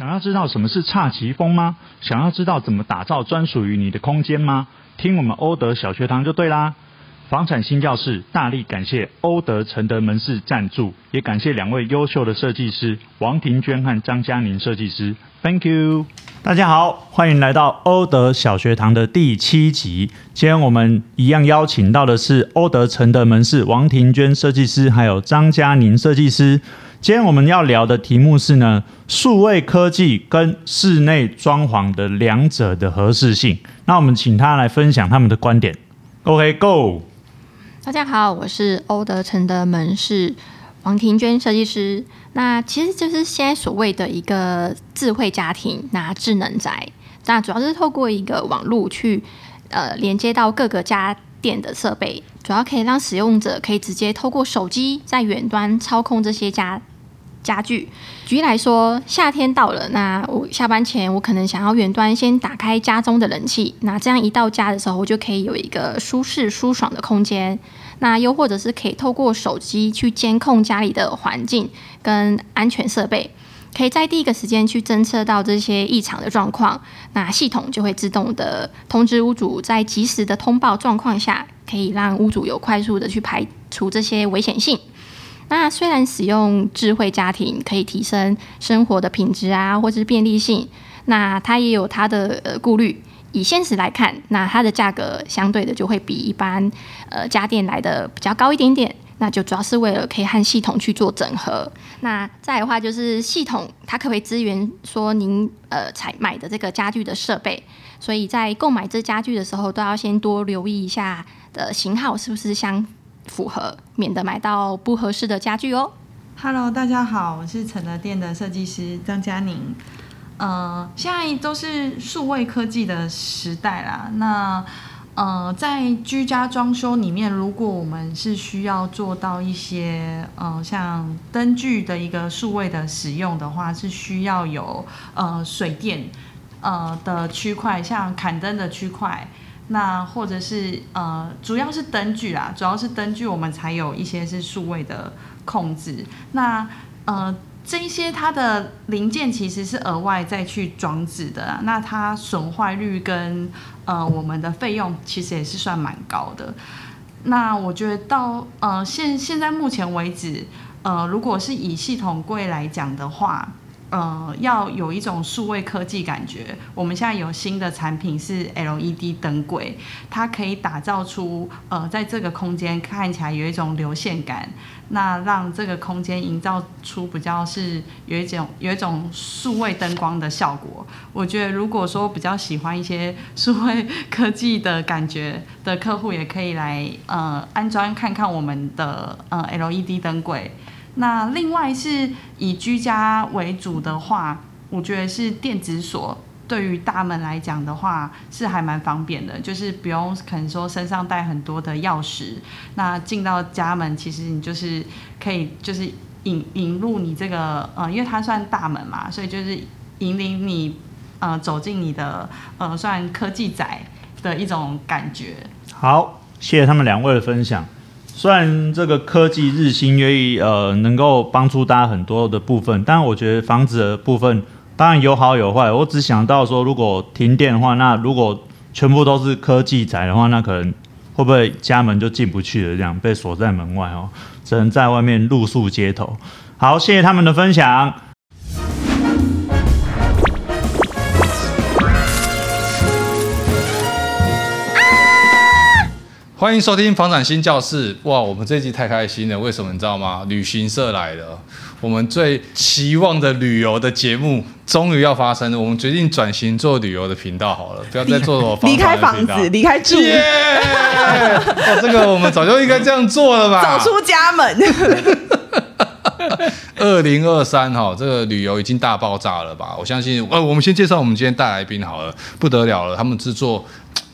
想要知道什么是侘寂风吗？想要知道怎么打造专属于你的空间吗？听我们欧德小学堂就对啦！房产新教室大力感谢欧德承德门市赞助，也感谢两位优秀的设计师王庭娟和张嘉宁设计师，Thank you！大家好，欢迎来到欧德小学堂的第七集。今天我们一样邀请到的是欧德承德门市王庭娟设计师，还有张嘉宁设计师。今天我们要聊的题目是呢，数位科技跟室内装潢的两者的合适性。那我们请他来分享他们的观点。OK，Go。大家好，我是欧德成的门市王庭娟设计师。那其实就是现在所谓的一个智慧家庭，那智能宅，那主要是透过一个网络去呃连接到各个家电的设备，主要可以让使用者可以直接透过手机在远端操控这些家。家具，举例来说，夏天到了，那我下班前我可能想要远端先打开家中的冷气，那这样一到家的时候，我就可以有一个舒适舒爽的空间。那又或者是可以透过手机去监控家里的环境跟安全设备，可以在第一个时间去侦测到这些异常的状况，那系统就会自动的通知屋主，在及时的通报状况下，可以让屋主有快速的去排除这些危险性。那虽然使用智慧家庭可以提升生活的品质啊，或是便利性，那它也有它的呃顾虑。以现实来看，那它的价格相对的就会比一般呃家电来的比较高一点点。那就主要是为了可以和系统去做整合。那再的话就是系统它可不可以支援说您呃采买的这个家具的设备？所以在购买这家具的时候，都要先多留意一下的型号是不是相。符合，免得买到不合适的家具哦。Hello，大家好，我是承德店的设计师张嘉宁。呃，现在都是数位科技的时代啦。那呃，在居家装修里面，如果我们是需要做到一些呃，像灯具的一个数位的使用的话，是需要有呃水电呃的区块，像砍灯的区块。那或者是呃，主要是灯具啦，主要是灯具，我们才有一些是数位的控制。那呃，这一些它的零件其实是额外再去装置的，那它损坏率跟呃我们的费用其实也是算蛮高的。那我觉得到呃现现在目前为止，呃，如果是以系统柜来讲的话。呃，要有一种数位科技感觉。我们现在有新的产品是 LED 灯柜，它可以打造出呃，在这个空间看起来有一种流线感，那让这个空间营造出比较是有一种有一种数位灯光的效果。我觉得如果说比较喜欢一些数位科技的感觉的客户，也可以来呃安装看看我们的呃 LED 灯柜。那另外是以居家为主的话，我觉得是电子锁对于大门来讲的话是还蛮方便的，就是不用可能说身上带很多的钥匙，那进到家门其实你就是可以就是引引入你这个呃，因为它算大门嘛，所以就是引领你呃走进你的呃算科技宅的一种感觉。好，谢谢他们两位的分享。虽然这个科技日新月异，呃，能够帮助大家很多的部分，但我觉得房子的部分当然有好有坏。我只想到说，如果停电的话，那如果全部都是科技宅的话，那可能会不会家门就进不去了，这样被锁在门外哦，只能在外面露宿街头。好，谢谢他们的分享。欢迎收听房产新教室。哇，我们这一集太开心了，为什么你知道吗？旅行社来了，我们最期望的旅游的节目终于要发生了。我们决定转型做旅游的频道好了，不要再做我离开房子，离开住。耶、yeah! 哦，这个我们早就应该这样做了吧？走出家门。二零二三哈，这个旅游已经大爆炸了吧？我相信，呃，我们先介绍我们今天带来宾好了，不得了了，他们制作。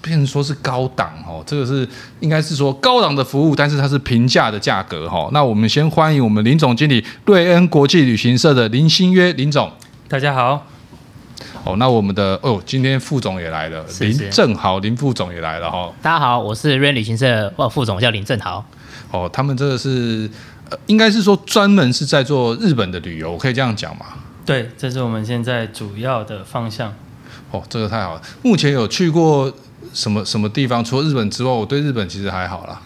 变成说是高档哦，这个是应该是说高档的服务，但是它是平价的价格哈。那我们先欢迎我们林总经理，瑞恩国际旅行社的林新约林总。大家好。哦，那我们的哦，今天副总也来了，是是林正豪林副总也来了哈。大家好，我是瑞恩旅行社哦副总，叫林正豪。哦，他们这个是呃，应该是说专门是在做日本的旅游，我可以这样讲吗？对，这是我们现在主要的方向。哦，这个太好了。目前有去过什么什么地方？除了日本之外，我对日本其实还好啦。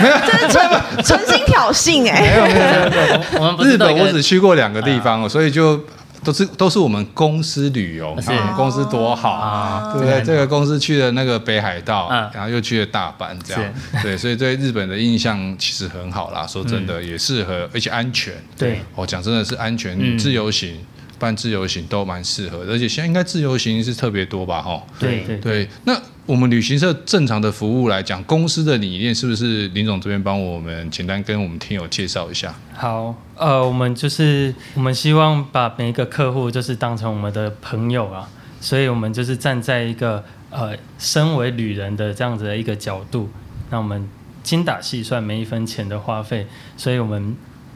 没有，这是纯纯心挑衅哎、欸。没有没有没有，我们日本我只去过两个地方，所以就。都是都是我们公司旅游，我们公司多好啊，对不对？这个公司去了那个北海道，然后又去了大阪，这样 对，所以对日本的印象其实很好啦。说真的，也适合，而且安全。对，我讲真的是安全，自由行办自由行都蛮适合，而且现在应该自由行是特别多吧？哈，对对对，那。我们旅行社正常的服务来讲，公司的理念是不是林总这边帮我们简单跟我们听友介绍一下？好，呃，我们就是我们希望把每一个客户就是当成我们的朋友啊，所以我们就是站在一个呃身为旅人的这样子的一个角度，那我们精打细算每一分钱的花费，所以我们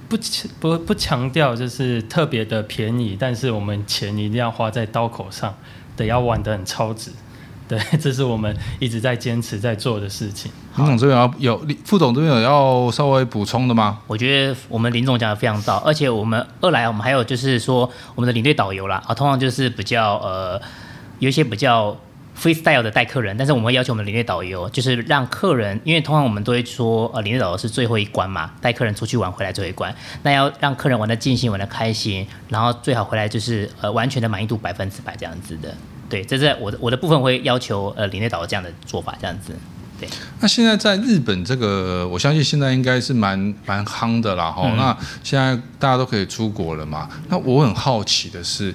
不不不强调就是特别的便宜，但是我们钱一定要花在刀口上，得要玩得很超值。对，这是我们一直在坚持在做的事情。林总这边要有，副总这边有要稍微补充的吗？我觉得我们林总讲的非常到，而且我们二来我们还有就是说我们的领队导游啦啊，通常就是比较呃有一些比较 freestyle 的带客人，但是我们会要求我们领队导游就是让客人，因为通常我们都会说呃领队导游是最后一关嘛，带客人出去玩回来最后一关，那要让客人玩的尽兴，玩的开心，然后最好回来就是呃完全的满意度百分之百这样子的。对，这是我的我的部分会要求呃领队导游这样的做法，这样子。对，那现在在日本这个，我相信现在应该是蛮蛮夯的啦哈。嗯、那现在大家都可以出国了嘛？那我很好奇的是，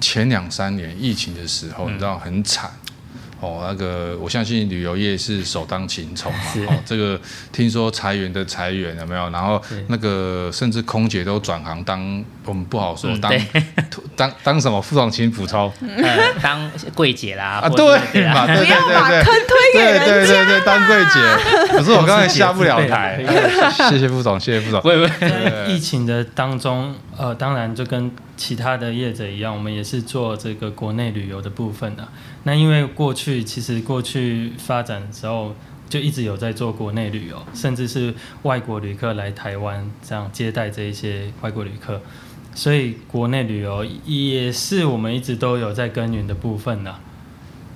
前两三年疫情的时候，嗯、你知道很惨。哦，那个我相信旅游业是首当其冲嘛。哦，这个听说裁员的裁员有没有？然后那个甚至空姐都转行当，我们不好说当 当当什么？副总请补充。呃，当柜姐啦。啊，对嘛，对对对对，坑推给人家。对对对，当柜姐。可是我刚才下不了台。谢谢副总，谢谢副总。喂喂，疫情的当中，呃，当然就跟其他的业者一样，我们也是做这个国内旅游的部分的。那因为过去其实过去发展的时候就一直有在做国内旅游，甚至是外国旅客来台湾这样接待这一些外国旅客，所以国内旅游也是我们一直都有在耕耘的部分呢。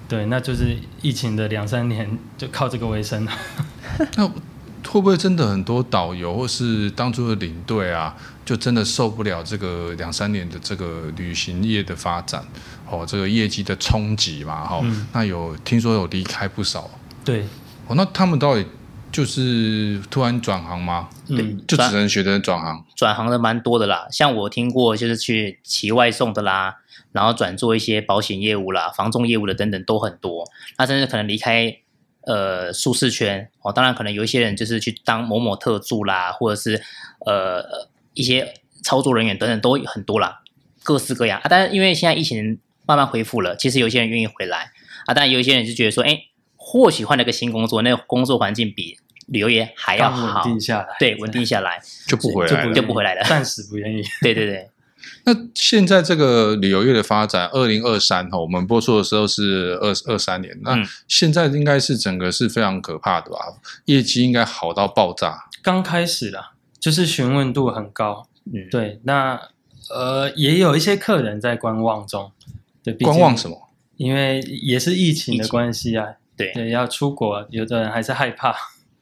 对，那就是疫情的两三年就靠这个为生了。那会不会真的很多导游或是当初的领队啊，就真的受不了这个两三年的这个旅行业的发展？哦，这个业绩的冲击嘛，哈、嗯，那有听说有离开不少，对，哦，那他们到底就是突然转行吗？嗯，就只能学着转行，转行的蛮多的啦。像我听过，就是去骑外送的啦，然后转做一些保险业务啦、房仲业务的等等都很多。那甚至可能离开呃舒适圈哦，当然可能有一些人就是去当某某特助啦，或者是呃一些操作人员等等都很多啦，各式各样啊。但是因为现在疫情。慢慢恢复了，其实有些人愿意回来。啊，但有一些人就觉得说，哎，或许换了个新工作，那个工作环境比旅游业还要好，稳定下来，对，稳定下来。就不回来了，就不回来了，暂时不愿意。对对对。那现在这个旅游业的发展，二零二三哈，我们播出的时候是二二三年，那现在应该是整个是非常可怕的吧？业绩应该好到爆炸。刚开始啦，就是询问度很高，嗯，对，那呃，也有一些客人在观望中。对，观望什么？因为也是疫情的关系啊。对对，要出国，有的人还是害怕。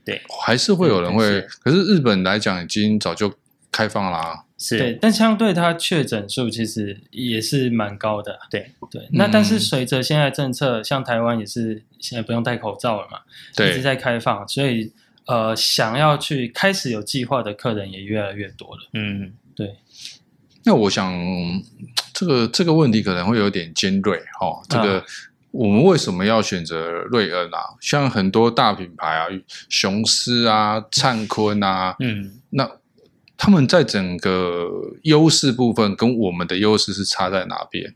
对，还是会有人会。可是日本来讲，已经早就开放啦。是。对，但相对它确诊数其实也是蛮高的。对对。那但是随着现在政策，像台湾也是现在不用戴口罩了嘛，一直在开放，所以呃，想要去开始有计划的客人也越来越多了。嗯，对。那我想。这个这个问题可能会有点尖锐哈、哦，这个我们为什么要选择瑞恩啊？像很多大品牌啊，雄狮啊、灿坤啊，嗯，那他们在整个优势部分跟我们的优势是差在哪边？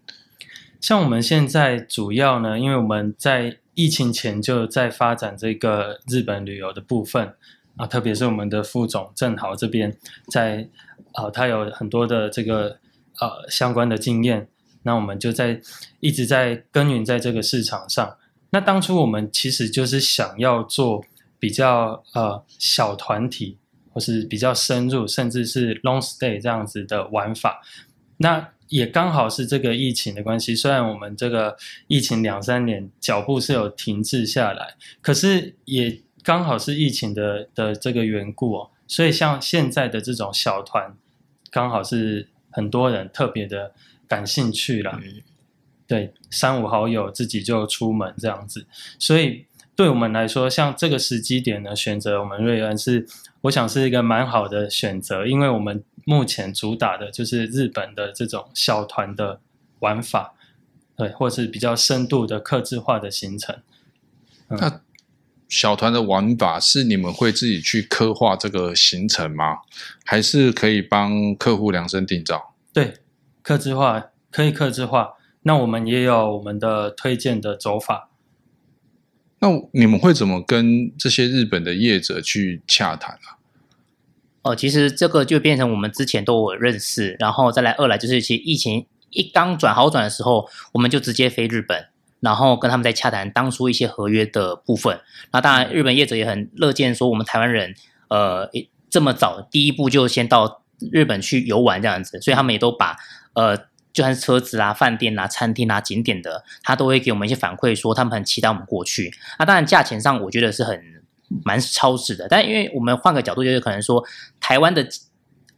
像我们现在主要呢，因为我们在疫情前就在发展这个日本旅游的部分啊，特别是我们的副总正豪这边在啊，他有很多的这个。呃，相关的经验，那我们就在一直在耕耘在这个市场上。那当初我们其实就是想要做比较呃小团体，或是比较深入，甚至是 long stay 这样子的玩法。那也刚好是这个疫情的关系，虽然我们这个疫情两三年脚步是有停滞下来，可是也刚好是疫情的的这个缘故哦，所以像现在的这种小团，刚好是很多人特别的感兴趣了。嗯、对，三五好友自己就出门这样子，所以对我们来说，像这个时机点呢，选择我们瑞恩是，我想是一个蛮好的选择，因为我们。目前主打的就是日本的这种小团的玩法，对，或是比较深度的客制化的行程。嗯、那小团的玩法是你们会自己去刻画这个行程吗？还是可以帮客户量身定造？对，客制化可以客制化。那我们也有我们的推荐的走法。那你们会怎么跟这些日本的业者去洽谈啊？哦，其实这个就变成我们之前都有认识，然后再来二来就是其实疫情一刚转好转的时候，我们就直接飞日本，然后跟他们在洽谈当初一些合约的部分。那当然日本业者也很乐见说我们台湾人呃这么早第一步就先到日本去游玩这样子，所以他们也都把呃就算是车子啊、饭店啊、餐厅啊、景点的，他都会给我们一些反馈，说他们很期待我们过去。那当然价钱上我觉得是很。蛮超值的，但因为我们换个角度，就是可能说台湾的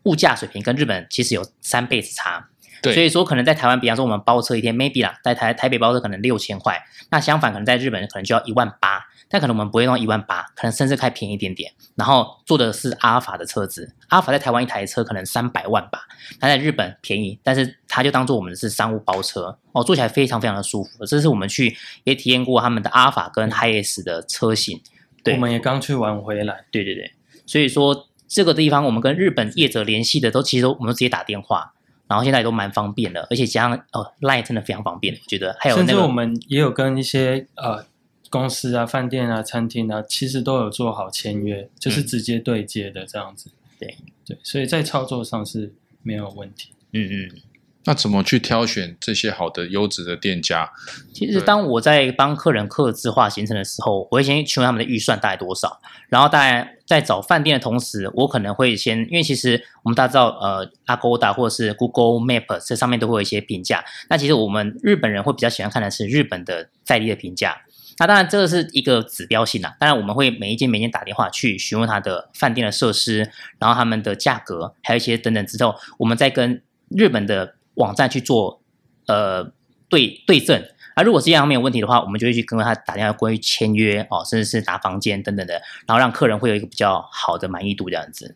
物价水平跟日本其实有三倍之差，对，所以说可能在台湾，比方说我们包车一天，maybe 啦，在台台北包车可能六千块，那相反可能在日本可能就要一万八，但可能我们不会用一万八，可能甚至开便宜一点点，然后坐的是阿尔法的车子，阿尔法在台湾一台车可能三百万吧，它在日本便宜，但是它就当做我们的是商务包车哦，坐起来非常非常的舒服，这是我们去也体验过他们的阿尔法跟 HiAce 的车型。对。我们也刚去玩回来，对对对，所以说这个地方我们跟日本业者联系的都其实我们都直接打电话，然后现在也都蛮方便的，而且加上哦 Line 真的非常方便，我觉得还有、那个、甚至我们也有跟一些呃公司啊、饭店啊、餐厅啊，其实都有做好签约，就是直接对接的这样子。嗯、对对，所以在操作上是没有问题。嗯嗯。那怎么去挑选这些好的优质的店家？其实当我在帮客人客制化行程的时候，我会先询问他们的预算大概多少，然后当然在找饭店的同时，我可能会先，因为其实我们大家知道，呃，Agoda 或者是 Google Map 这上面都会有一些评价。那其实我们日本人会比较喜欢看的是日本的在地的评价。那当然这个是一个指标性啦，当然我们会每一间每一间打电话去询问他的饭店的设施，然后他们的价格，还有一些等等之后，我们再跟日本的。网站去做呃对对证，而、啊、如果是这样没有问题的话，我们就会去跟他打电话关于签约哦，甚至是打房间等等的，然后让客人会有一个比较好的满意度这样子。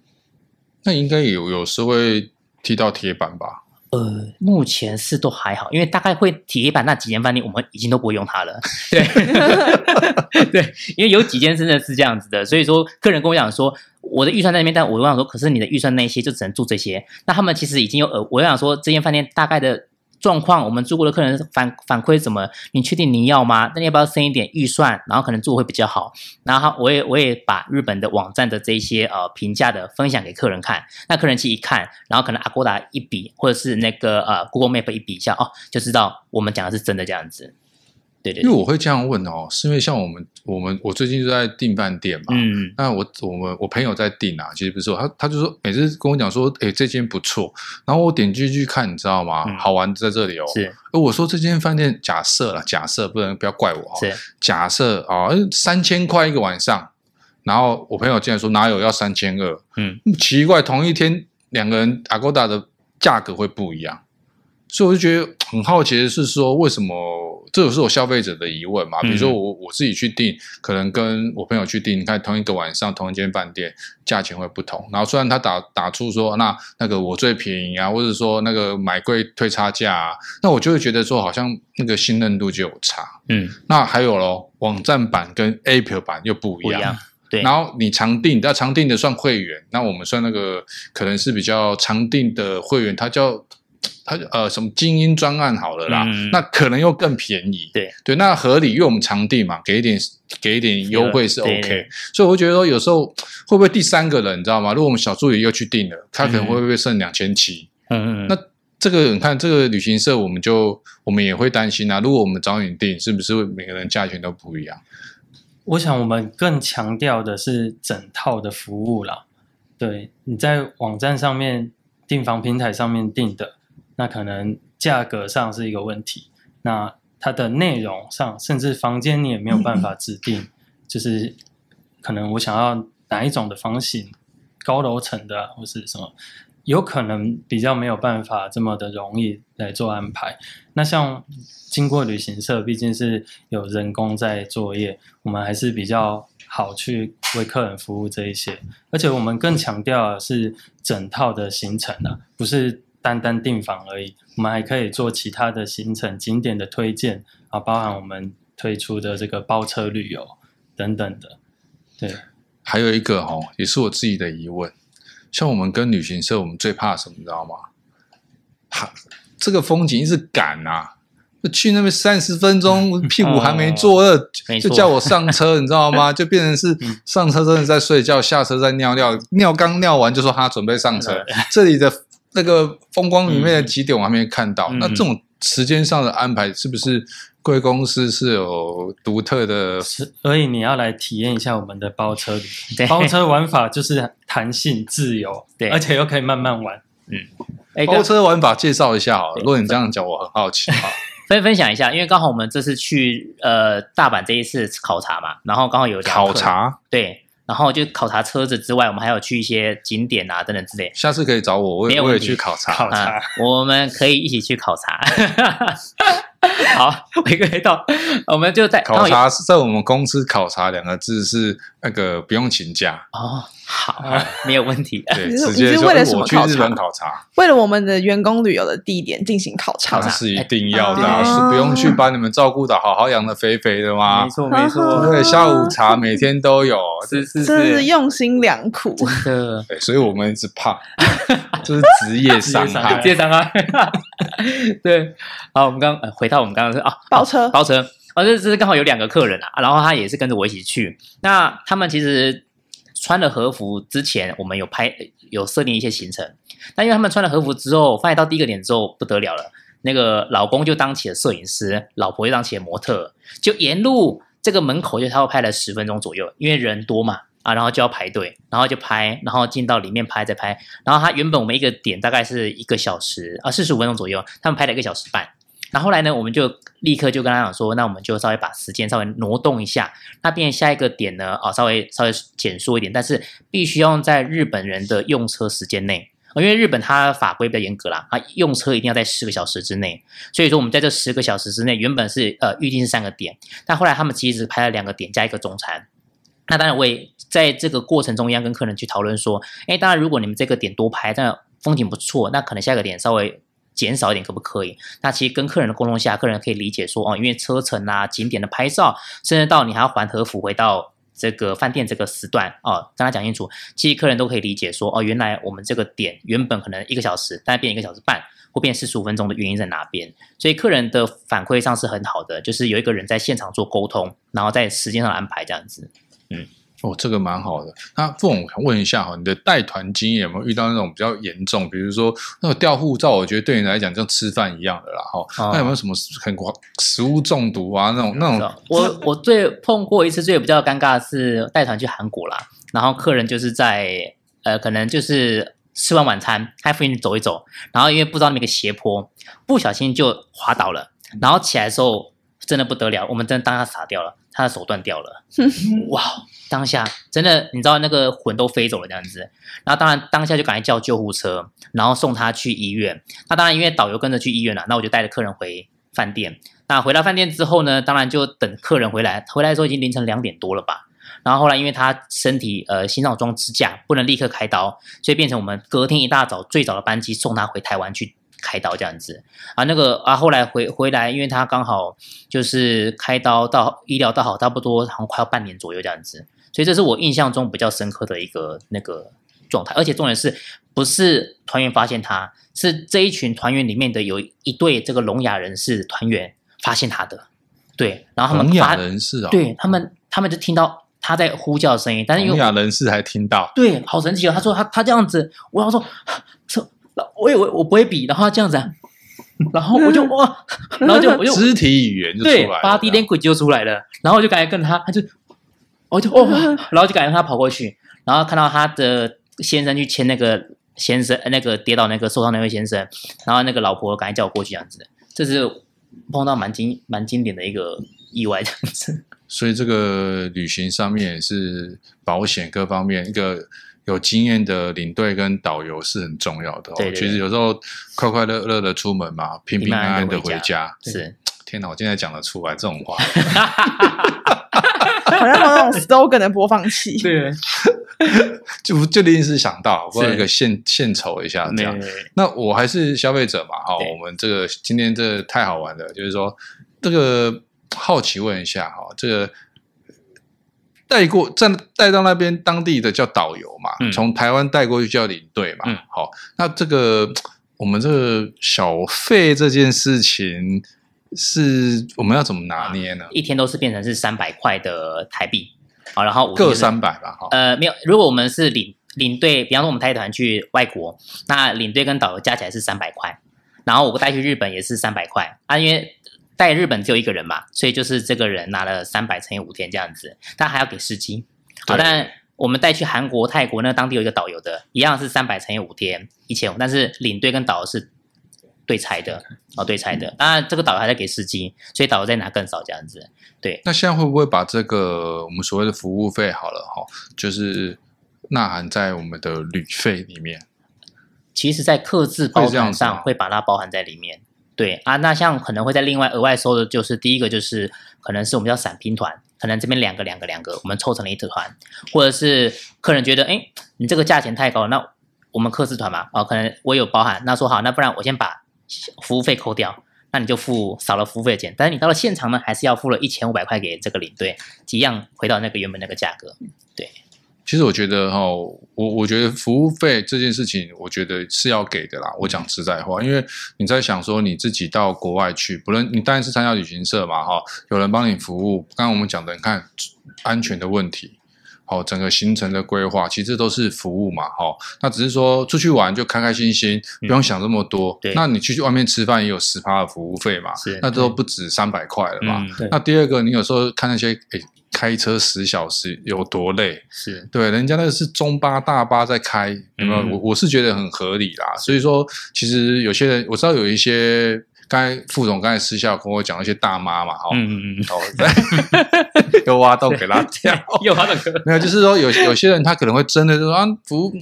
那应该有有时会踢到铁板吧？呃，目前是都还好，因为大概会铁板那几间饭店，我们已经都不会用它了。对 对，因为有几间真的是这样子的，所以说客人跟我讲说，我的预算在那边，但我想说，可是你的预算那些就只能住这些。那他们其实已经有呃，我想说，这间饭店大概的。状况，我们住过的客人反反馈怎么？你确定你要吗？那你要不要升一点预算？然后可能住会比较好。然后我也我也把日本的网站的这些呃评价的分享给客人看。那客人去一看，然后可能阿古達一比，或者是那个呃 Google Map 一比一下哦，就知道我们讲的是真的这样子。对对，对，因为我会这样问哦，是因为像我们我们我最近就在订饭店嘛，嗯，那我我们我朋友在订啊，其实不是我，他他就说每次跟我讲说，哎，这间不错，然后我点进去看，你知道吗？嗯、好玩在这里哦，是，而我说这间饭店假设啦，假设不能不要怪我哦，是，假设啊、哦，三千块一个晚上，然后我朋友竟然说哪有要三千二，嗯，奇怪，同一天两个人 Agoda 的价格会不一样。所以我就觉得很好奇的是说，为什么这也是我消费者的疑问嘛？比如说我我自己去订，可能跟我朋友去订，你看同一个晚上同一间饭店，价钱会不同。然后虽然他打打出说那那个我最便宜啊，或者说那个买贵退差价啊，那我就会觉得说好像那个信任度就有差。嗯，那还有咯，网站版跟 App 版又不一样。不一样。对。然后你常订，那常订的算会员，那我们算那个可能是比较常订的会员，他叫。他呃，什么精英专案好了啦，嗯、那可能又更便宜。对对，那合理，因为我们场地嘛，给一点给一点优惠是 OK。所以我觉得说，有时候会不会第三个人你知道吗？如果我们小助理又去订了，他可能会不会剩两千七？嗯嗯。那这个你看，这个旅行社我们就我们也会担心啊。如果我们找你订，是不是会每个人价钱都不一样？我想我们更强调的是整套的服务啦。对，你在网站上面订房平台上面订的。那可能价格上是一个问题，那它的内容上，甚至房间你也没有办法指定，就是可能我想要哪一种的房型，高楼层的或是什么。有可能比较没有办法这么的容易来做安排。那像经过旅行社，毕竟是有人工在作业，我们还是比较好去为客人服务这一些。而且我们更强调的是整套的行程啊，不是单单订房而已。我们还可以做其他的行程、景点的推荐啊，包含我们推出的这个包车旅游等等的。对，还有一个哦，也是我自己的疑问。像我们跟旅行社，我们最怕什么，你知道吗？哈，这个风景一直赶啊，去那边三十分钟，屁股还没坐热，就叫我上车，你知道吗？就变成是 上车真的在睡觉，下车在尿尿，尿刚尿完就说他准备上车。这里的那个风光里面的几点我还没看到，那这种时间上的安排是不是？贵公司是有独特的，所以你要来体验一下我们的包车。包车玩法就是弹性自由，对，而且又可以慢慢玩。嗯，包车玩法介绍一下好了。如果你这样讲，我很好奇。分分享一下，因为刚好我们这次去呃大阪这一次考察嘛，然后刚好有考察，对，然后就考察车子之外，我们还有去一些景点啊等等之类。下次可以找我，我也我也去考察。考察，我们可以一起去考察。好，回归到，我们就在考察，在我们公司考察两个字是那个不用请假哦。好，没有问题。对，直接说我去日本考察，为了我们的员工旅游的地点进行考察，那是一定要的，是不用去把你们照顾的好好养的肥肥的吗？没错，没错。对，下午茶每天都有，是是是，用心良苦。真的，对，所以我们一直怕，就是职业伤害，职业伤害。对，好，我们刚回到我们刚刚说啊，包车，包车，哦，这这是刚好有两个客人啊，然后他也是跟着我一起去，那他们其实。穿了和服之前，我们有拍有设定一些行程，但因为他们穿了和服之后，发现到第一个点之后不得了了，那个老公就当起了摄影师，老婆就当起了模特，就沿路这个门口就他会拍了十分钟左右，因为人多嘛啊，然后就要排队，然后就拍，然后进到里面拍再拍，然后他原本我们一个点大概是一个小时啊四十五分钟左右，他们拍了一个小时半。那后，来呢，我们就立刻就跟他讲说，那我们就稍微把时间稍微挪动一下，那变下一个点呢，啊，稍微稍微减缩一点，但是必须要在日本人的用车时间内，因为日本它法规比较严格啦，啊，用车一定要在十个小时之内，所以说我们在这十个小时之内，原本是呃预定是三个点，但后来他们其实拍了两个点加一个中餐，那当然我也在这个过程中要跟客人去讨论说，哎，当然如果你们这个点多拍，但风景不错，那可能下一个点稍微。减少一点可不可以？那其实跟客人的沟通下，客人可以理解说哦，因为车程啊、景点的拍照，甚至到你还要还和服回到这个饭店这个时段哦，跟他讲清楚，其实客人都可以理解说哦，原来我们这个点原本可能一个小时，但变一个小时半或变四十五分钟的原因在哪边？所以客人的反馈上是很好的，就是有一个人在现场做沟通，然后在时间上安排这样子，嗯。哦，这个蛮好的。那不，我想问一下哈，你的带团经验有没有遇到那种比较严重，比如说那个掉护照，我觉得对你来讲像吃饭一样的啦哈。哦、那有没有什么很食物中毒啊那种那种？我我最碰过一次最比较尴尬的是带团去韩国啦，然后客人就是在呃可能就是吃完晚餐，他附近走一走，然后因为不知道那个斜坡，不小心就滑倒了，然后起来的时候真的不得了，我们真的当他傻掉了，他的手断掉了，哇！当下真的，你知道那个魂都飞走了这样子，然后当然当下就赶快叫救护车，然后送他去医院。那当然因为导游跟着去医院了，那我就带着客人回饭店。那回到饭店之后呢，当然就等客人回来，回来的时候已经凌晨两点多了吧。然后后来因为他身体呃心脏装支架，不能立刻开刀，所以变成我们隔天一大早最早的班机送他回台湾去。开刀这样子啊，那个啊，后来回回来，因为他刚好就是开刀到医疗到好，差不多好像快要半年左右这样子，所以这是我印象中比较深刻的一个那个状态。而且重点是不是团员发现他，是这一群团员里面的有一对这个聋哑人士团员发现他的，对，然后他们聋哑人士啊，对他们，他们就听到他在呼叫的声音，但是聋哑人士还听到，对，好神奇哦。他说他他这样子，我要说说。我以为我不会比，然后这样子，啊，然后我就哇，然后就我就肢体语言就出来了，对，body language 就出来了，然后我就感觉跟他，他就，我就哦，然后就感觉他跑过去，然后看到他的先生去牵那个先生，那个跌倒那个受伤那位先生，然后那个老婆赶紧叫我过去这样子，这是碰到蛮经蛮经典的一个意外这样子。所以这个旅行上面也是保险各方面一个有经验的领队跟导游是很重要的哦。对对对，其实有时候快快乐乐的出门嘛，平平安安的回家。是，天哪，我现在讲得出来这种话。好像那种 slogan 的播放器，对，就就临时想到，我有一个献献丑一下这样。那我还是消费者嘛，哈，我们这个今天这个太好玩了，就是说这个好奇问一下哈，这个带过在带到那边当地的叫导游嘛，从台湾带过去叫领队嘛，好，那这个我们这个小费这件事情。是我们要怎么拿捏呢？一天都是变成是三百块的台币，好，然后各三百吧，哈。呃，没有，如果我们是领领队，比方说我们带团去外国，那领队跟导游加起来是三百块，然后我带去日本也是三百块啊，因为带日本只有一个人嘛，所以就是这个人拿了三百乘以五天这样子，但还要给司机。好，但我们带去韩国、泰国，那当地有一个导游的，一样是三百乘以五天一千五，但是领队跟导游是。对拆的哦，对拆的。当然，这个导游还在给司机，所以导游再拿更少这样子。对，那现在会不会把这个我们所谓的服务费好了哈，就是纳含在我们的旅费里面？其实，在客制包装上会把它包含在里面。对啊，那像可能会在另外额外收的，就是第一个就是可能是我们叫散拼团，可能这边两个两个两个，我们凑成了一支团，或者是客人觉得哎，你这个价钱太高了，那我们客制团嘛，哦，可能我有包含，那说好，那不然我先把。服务费扣掉，那你就付少了服务费的钱。但是你到了现场呢，还是要付了一千五百块给这个领队，一样回到那个原本那个价格。对，其实我觉得哈，我我觉得服务费这件事情，我觉得是要给的啦。我讲实在话，因为你在想说你自己到国外去，不论你当然是参加旅行社嘛，哈，有人帮你服务。刚刚我们讲的，你看安全的问题。好，整个行程的规划其实都是服务嘛，哈、哦，那只是说出去玩就开开心心，嗯、不用想这么多。对，那你去外面吃饭也有十趴的服务费嘛，那都不止三百块了嘛。嗯、那第二个，你有时候看那些，诶开车十小时有多累？是对，人家那个是中巴大巴在开，有没有？我、嗯、我是觉得很合理啦。所以说，其实有些人我知道有一些。刚才副总刚才私下跟我讲一些大妈嘛，哈，嗯嗯嗯，哦，对，又挖洞给他跳，又挖洞，没有，就是说有有些人他可能会真的就说啊，服务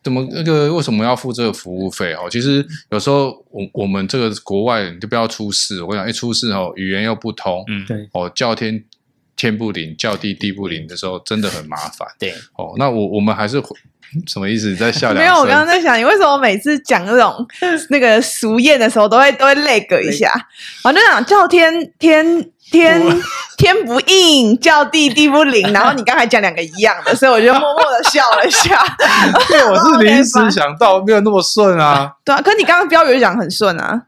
怎么那个为什么要付这个服务费哦？其实有时候我我们这个国外你就不要出事，我讲一出事哦，语言又不通，嗯，对，哦，叫天天不灵，叫地地不灵的时候，真的很麻烦，对，哦，那我我们还是。什么意思？你在笑两？没有，我刚刚在想，你为什么每次讲那种 那个俗谚的时候，都会都会 lag 一下？反正讲叫天天天天不应，叫地地不灵。然后你刚才讲两个一样的，所以我就默默的笑了一下。对，我是临时想到，没有那么顺啊。对啊，可是你刚刚标语讲很顺啊，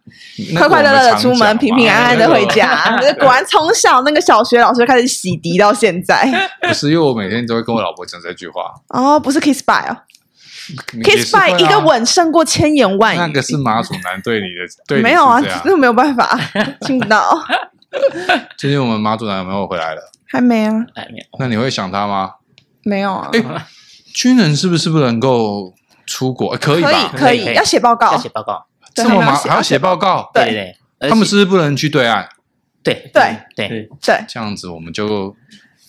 快快乐乐的出门，平平安安的回家。果然从小那个小学老师开始洗涤到现在。不是，因为我每天都会跟我老婆讲这句话。哦，不是 kiss bye 哦。Kiss by 一个吻胜过千言万语。那个是马祖男对你的，对，没有啊，那没有办法，听不到。最近我们马祖男有没有回来了？还没啊，还没有。那你会想他吗？没有啊。哎，军人是不是不能够出国？可以吧？可以，要写报告，要写报告。这么忙，还要写报告？对对。他们是不是不能去对岸？对对对对。这样子我们就。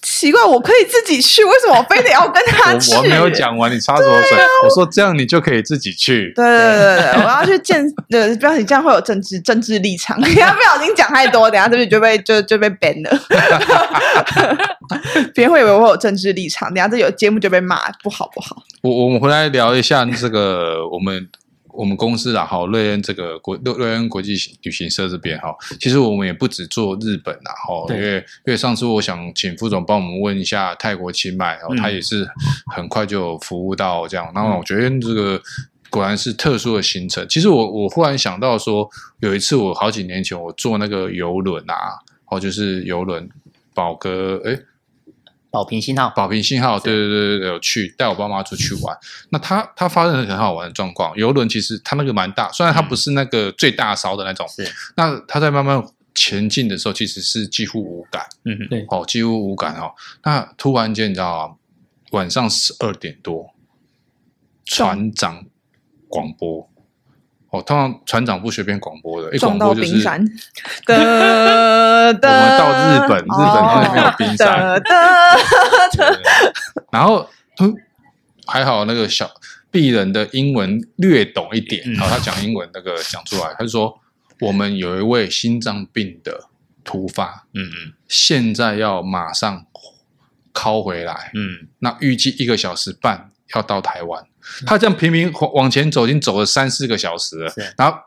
奇怪，我可以自己去，为什么我非得要跟他去？我，我没有讲完，你插什么嘴？啊、我说这样你就可以自己去。对对对对，我要去见，呃，不要你这样会有政治政治立场，你要不小心讲太多，等下这边就被就就被 ban 了。别人会以为我有政治立场，等下这有节目就被骂，不好不好。我我们回来聊一下这个我们。我们公司啊，哈，瑞恩这个国瑞瑞恩国际旅行社这边哈，其实我们也不止做日本啊，哈，因为因为上次我想请副总帮我们问一下泰国清迈，然后他也是很快就服务到这样，那我觉得这个果然是特殊的行程。其实我我忽然想到说，有一次我好几年前我坐那个游轮啊，哦，就是游轮宝格，哎。宝瓶星号，保平信号，对对对对对，有去带我爸妈出去玩。那他他发生了很好玩的状况，游轮其实它那个蛮大，虽然它不是那个最大艘的那种，是。那它在慢慢前进的时候，其实是几乎无感，嗯哼，对，哦，几乎无感哦。那突然间你知道吗？晚上十二点多，船长广播。哦，通常船长不随便广播的，一广播就是冰山。的我们到日本，日本那边没有冰山。然后，嗯，还好那个小鄙人的英文略懂一点，然后他讲英文那个讲出来，他就说我们有一位心脏病的突发，嗯嗯现在要马上拷回来，嗯，那预计一个小时半要到台湾。他这样平平往前走，已经走了三四个小时了是，然后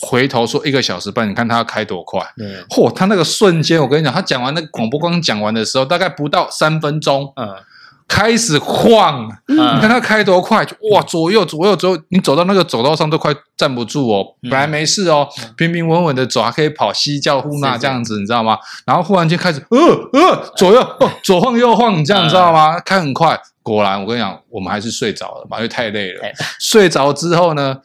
回头说一个小时半，你看他要开多快？对，嚯，他那个瞬间，我跟你讲，他讲完那个广播刚讲完的时候，大概不到三分钟，嗯开始晃。嗯，你看他开多快，就哇，左右左右左右，你走到那个走道上都快站不住哦。嗯本来没事哦，平平稳稳的走，还可以跑西叫呼纳是是这样子，你知道吗？然后忽然间开始，呃呃，左右哦，左晃右晃，你这样你知道吗？开很快，果然我跟你讲，我们还是睡着了嘛，因为太累了。睡着之后呢，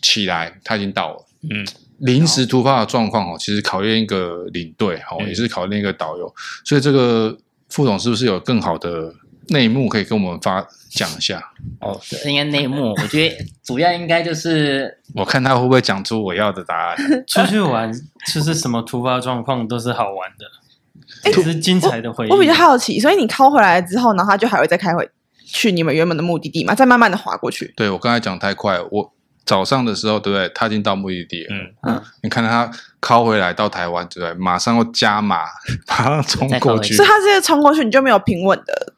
起来他已经到了。嗯临时突发的状况哦，其实考验一个领队哦，嗯也是考验一个导游。所以这个副总是不是有更好的内幕可以跟我们发讲一下？哦，应该内幕，我觉得主要应该就是我看他会不会讲出我要的答案。出去玩就是什么突发状况都是好玩的，都是精彩的回忆。我比较好奇，所以你拷回来之后，然后他就还会再开回去你们原本的目的地嘛，再慢慢的划过去。对我刚才讲太快，我早上的时候，对不对？他已经到目的地了。嗯你看他拷回来到台湾，对不对？马上要加码，马上冲过去所以。他直接冲过去，你就没有平稳的，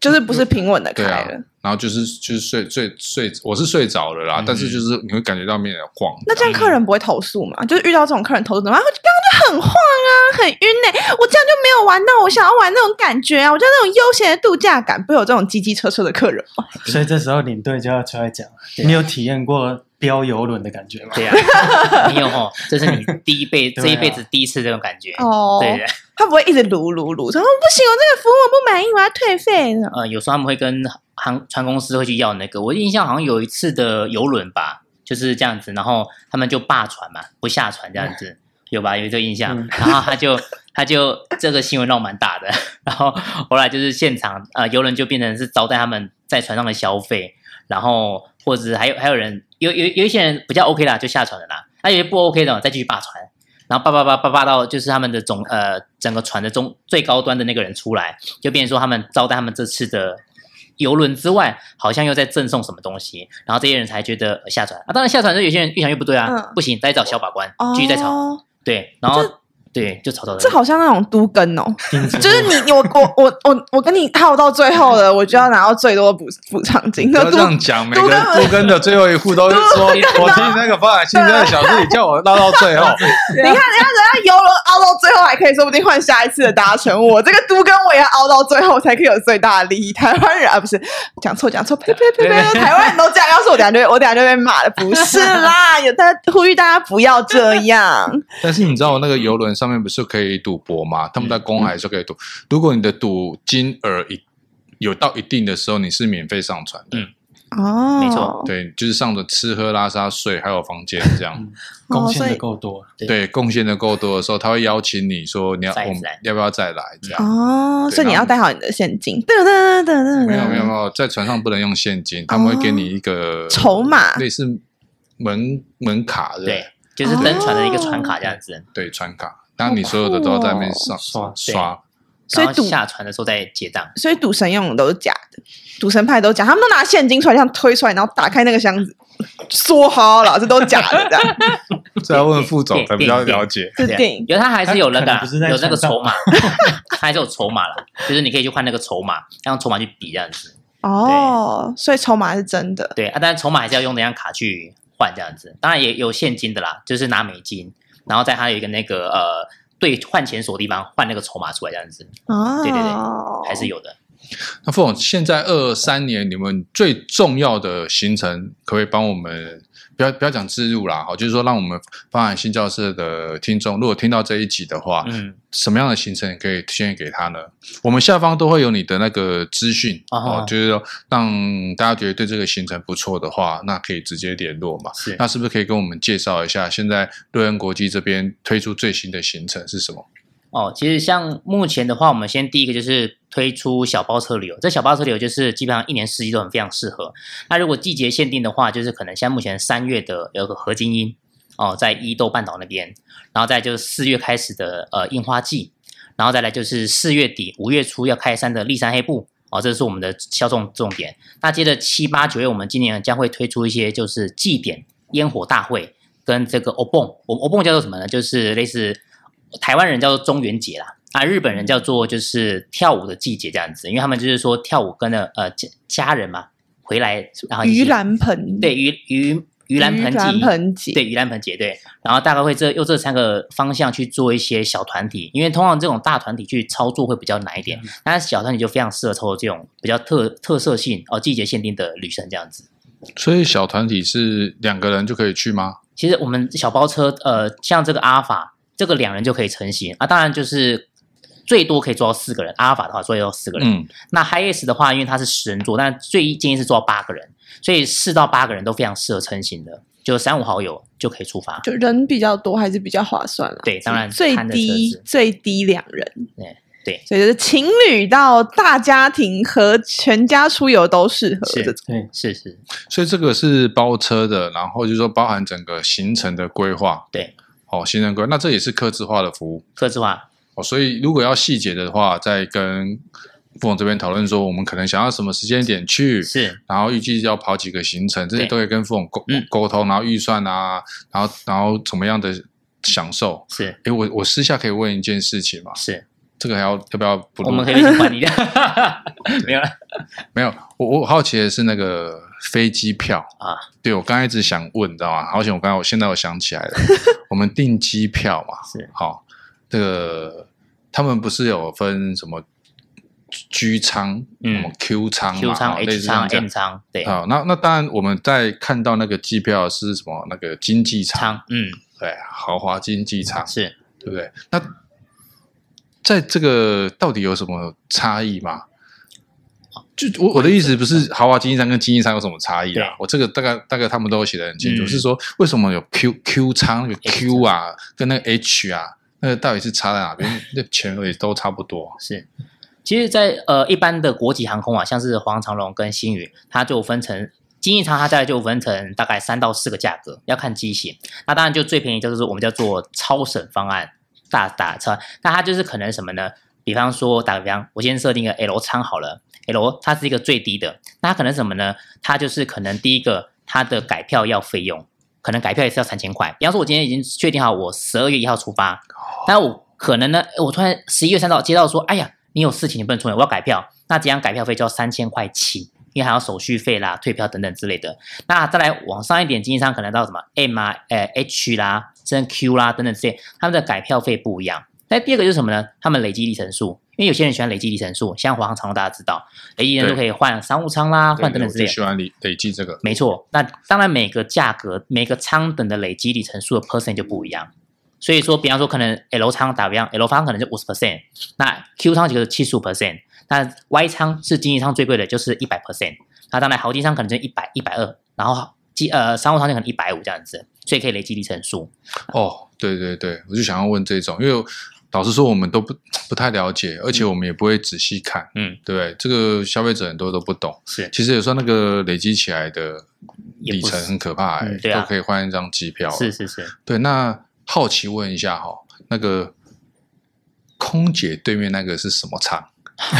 就是不是平稳的开了。，然后就是就是睡睡睡，我是睡着了啦，嗯但是就是你会感觉到面有点晃。那这样客人不会投诉吗？就是遇到这种客人投诉怎么办？刚刚就很晃啊，很晕呢、我这样就没有玩到我想要玩那种感觉啊！我就那种悠闲的度假感，不会有这种机机车车的客人吗？所以这时候领队就要出来讲，你有体验过飙游轮的感觉吗？对啊，你有哦，这是你第一辈 这一辈子第一次这种感觉。哦对的，他不会一直噜噜噜，说哦不行，我这个服务我不满意，我要退费。呃，有时候他们会跟航船公司会去要那个，我印象好像有一次的游轮吧，就是这样子，然后他们就罢船嘛，不下船这样子，有吧？有这个印象，嗯然后他就他就这个新闻闹蛮大的，然后后来就是现场呃游轮就变成是招待他们在船上的消费，然后或者还有还有人有有有一些人比较 OK 啦，就下船了啦，那有些不 OK 的再继续罢船。然后叭叭叭叭叭到就是他们的总呃整个船的中最高端的那个人出来，就变成说他们招待他们这次的游轮之外，好像又在赠送什么东西，然后这些人才觉得呃下船啊。当然下船之后有些人越想越不对啊，嗯不行，再找小法官继续再吵，哦，对，然后对就吵吵吵。这好像那种都跟哦，就是你你我我我我我跟你耗到最后了，我就要拿到最多的补补偿金。不要这样讲，每个都跟都跟的最后一户都是说，我听那个发展新这个小事，你叫我捞到最后。你看，人家人家游轮熬到最后，还可以说不定换下一次的搭乘。我这个都跟我也要熬到最后，才可以有最大的利益。台湾人啊，不是讲错讲错，呸呸呸呸！台湾人都这样，要是我等下就会我等下就被骂了。不是啦，有大家呼吁大家不要这样。但是你知道那个游轮上面不是可以赌博吗？他们在公海是可以赌，如果你的赌金额一有到一定的时候，你是免费上船的。嗯。哦，没错。对，就是上着吃喝拉撒睡，还有房间这样。贡献的够多，对。对，贡献的够多的时候，他会邀请你说你要我们要不要再来这样。哦，所以你要带好你的现金。噔噔噔噔噔，没有没有没有，在船上不能用现金，他们会给你一个筹码。类似门门卡，对，就是登船的一个船卡这样子，对，船卡，然后你所有的都要在那边上刷刷，所以赌下船的时候再结账。所以赌神用的都是假的，赌神派都假，他们都拿现金出来，这样推出来，然后打开那个箱子，说好了，这都假的，这样。这要问副总才比较了解。是电影因为他还是有那个有那个筹码，他还是有筹码了，就是你可以去换那个筹码，用筹码去比这样子。哦，所以筹码是真的。对啊，但是筹码还是要用那张卡去换这样子。当然也有现金的啦，就是拿美金，然后在它有一个那个呃兑换钱所的地方换那个筹码出来这样子，哦，对对对还是有的。那傅总，现在二三年你们最重要的行程，可不可以帮我们不要不要讲自入啦，哈，就是说让我们发展新教室的听众，如果听到这一集的话，嗯，什么样的行程可以推荐给他呢？我们下方都会有你的那个资讯哦哦，就是说让大家觉得对这个行程不错的话，那可以直接联络嘛。是那是不是可以跟我们介绍一下，现在瑞恩国际这边推出最新的行程是什么？哦，其实像目前的话，我们先第一个就是推出小包车旅游。这小包车旅游就是基本上一年四季都很非常适合。那如果季节限定的话，就是可能像目前三月的有个合金樱哦，在伊豆半岛那边，然后再就是四月开始的呃樱花季，然后再来就是四月底五月初要开山的立山黑部哦，这是我们的销售重点。那接着七八九月，我们今年将会推出一些就是祭典烟火大会跟这个欧蹦，我们欧蹦叫做什么呢？就是类似。台湾人叫做中元节啦，啊，日本人叫做就是跳舞的季节这样子，因为他们就是说跳舞跟了呃家家人嘛回来，然后盂兰盆对盂盂盂兰盆节对盂兰盆节对，然后大概会这用这三个方向去做一些小团体，因为通常这种大团体去操作会比较难一点，但是小团体就非常适合操作这种比较特特色性哦季节限定的旅程这样子。所以小团体是两个人就可以去吗？其实我们小包车呃像这个阿尔法。这个两人就可以成行啊，当然就是最多可以坐到四个人。阿尔法的话，最多四个人。嗯，那 HiAce 的话，因为它是十人座，但最建议是坐到八个人，所以四到八个人都非常适合成行的，就三五好友就可以出发。就人比较多还是比较划算了。对，当然最低最低两人。对对，所以就是情侣到大家庭和全家出游都适合这种。对，是是。所以这个是包车的，然后就是说包含整个行程的规划。对。哦，行程规划，那这也是客制化的服务。客制化哦，所以如果要细节的话，再跟副总这边讨论说，我们可能想要什么时间点去，是，然后预计要跑几个行程，这些都可以跟副总沟沟通，然后预算啊，然后然后怎么样的享受是。诶，我我私下可以问一件事情吗？是，这个还要要不要不？我们可以一起管理的，没有了，没有。我我好奇的是那个。飞机票。啊，对，我刚才一直想问，你知道吗？好险，我刚才我现在我想起来了，我们订机票嘛，是。好，这个他们不是有分什么 G 舱、嗯、什么 Q 舱、Q 舱、H 舱、M 舱，对，好，那那当然我们在看到那个机票是什么那个经济舱，嗯，对，豪华经济舱是，对不对？那在这个到底有什么差异吗？就我我的意思不是豪华经济舱跟经济舱有什么差异啊？我这个大概大概他们都写的很清楚，嗯、是说为什么有 Q Q 舱那个 Q 啊，跟那个 H 啊，那个到底是差在哪边？那钱也都差不多。是，其实在，在呃一般的国际航空啊，像是华航、长龙跟星宇，它就分成经济舱，它大概就分成大概三到四个价格，要看机型。那当然就最便宜就是我们叫做超省方案，大打车。那它就是可能什么呢？比方说打个比方，我先设定个 L 舱好了。L 它是一个最低的，那它可能什么呢？它就是可能第一个，它的改票要费用，可能改票也是要三千块。比方说，我今天已经确定好我十二月一号出发，那我可能呢，我突然十一月三号接到说，哎呀，你有事情你不能出来，我要改票，那这样改票费就要三千块起，因为还要手续费啦、退票等等之类的。那再来往上一点，经济舱可能到什么 M 啊、呃 H 啦、甚至 Q 啦等等这些，他们的改票费不一样。那第二个就是什么呢？他们累积里程数。因为有些人喜欢累积里程数，像华航、长荣，大家知道，累积里程数可以换商务舱啦，换等等之类的。喜欢累累积这个。没错，那当然每个价格、每个舱等的累积里程数的 percent 就不一样。所以说，比方说可能 L 舱打比方，L 方可能就五十 percent，那 Q 舱就是七十五 percent，那 Y 舱是经济舱最贵的，就是一百 percent。那当然豪金舱可能就一百一百二，然后机呃商务舱就可能一百五这样子，所以可以累积里程数。哦，对对对，我就想要问这种，因为。老实说，我们都不 不太了解，而且我们也不会仔细看，嗯，对不对？这个消费者很多都不懂。是，其实有时候那个累积起来的里程很可怕，哎，都可以换一张机票。是是是，对。那好奇问一下哈，那个空姐对面那个是什么舱？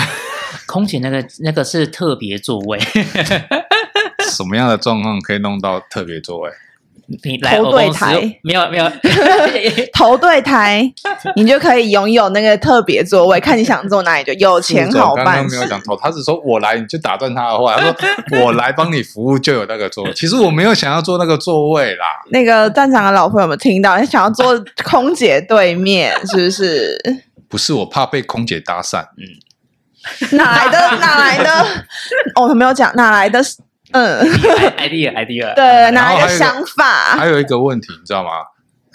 空姐那个那个是特别座位。什么样的状况可以弄到特别座位？你来投对台没有没有 投对台，你就可以拥有那个特别座位，看你想坐哪里就有钱好办。刚刚没有讲投，他只说我来，你就打断他的话，他说 我来帮你服务就有那个座位。其实我没有想要坐那个座位啦。那个站长的老婆有没有听到？你想要坐空姐对面，是不是？不是，我怕被空姐搭讪。嗯，哪来的哪来的？哦，他没有讲哪来的。嗯，idea idea，对，哪一个想法？还有一个问题，你知道吗？